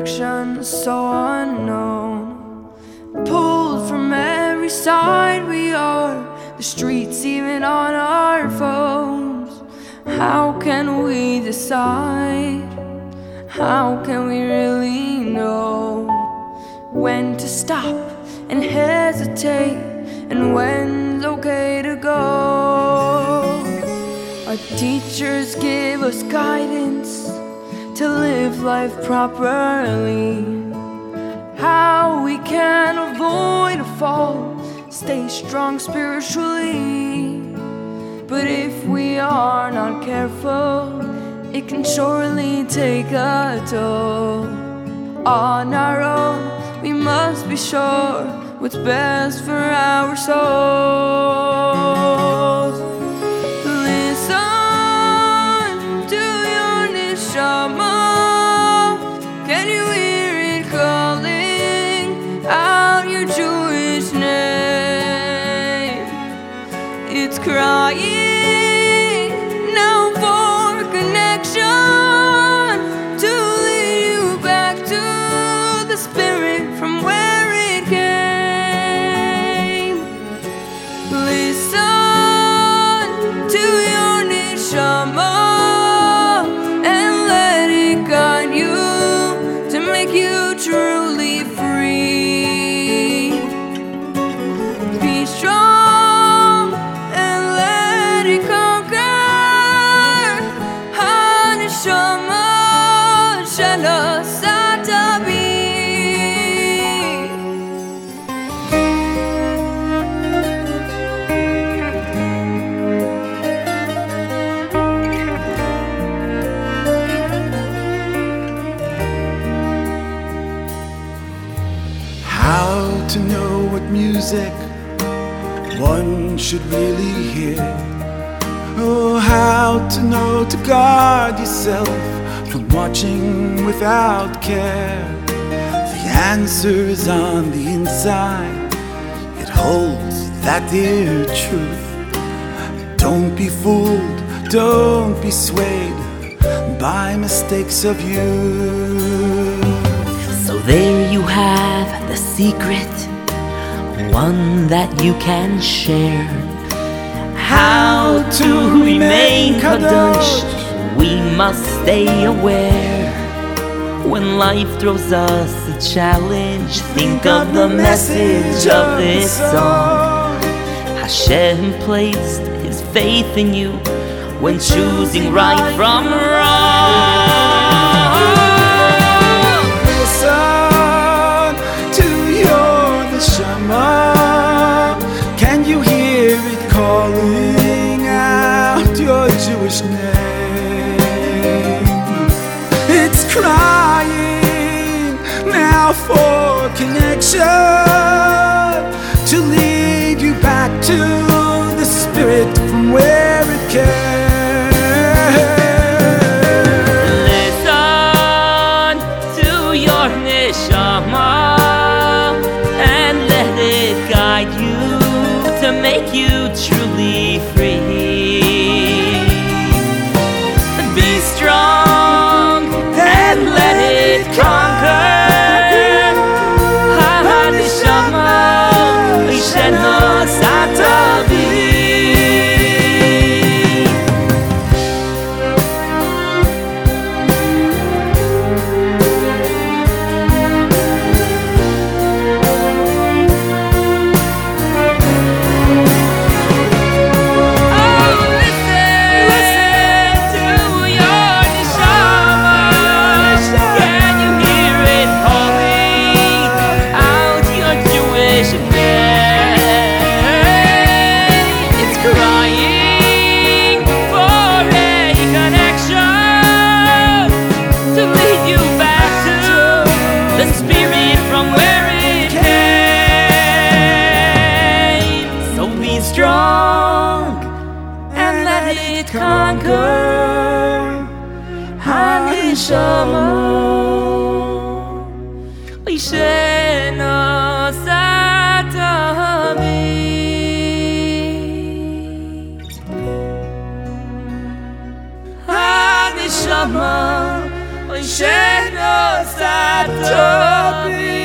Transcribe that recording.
directions so unknown. Pulled from every side, we are the streets, even on our phones. How can we decide? How can we really know when to stop and hesitate and when's okay to go? Our teachers give us guidance to live life properly. How we can avoid a fall, stay strong spiritually. But if we are not careful, it can surely take a toll. On our own, we must be sure what's best for our souls. Crying How to know what music one should really hear. Oh, how to know to guard yourself from watching without care. The answer is on the inside, it holds that dear truth. Don't be fooled, don't be swayed by mistakes of youth. So there you have the secret, one that you can share. How to remain kadosh, we must stay aware. When life throws us a challenge, think of the message of this song. Hashem placed his faith in you when choosing right from wrong. For connection to lead you back to the spirit from where it came. Listen to your neshama and let it guide you to make you truly strong and let it conquer Hanishama We shena satami Hanishama We shena satami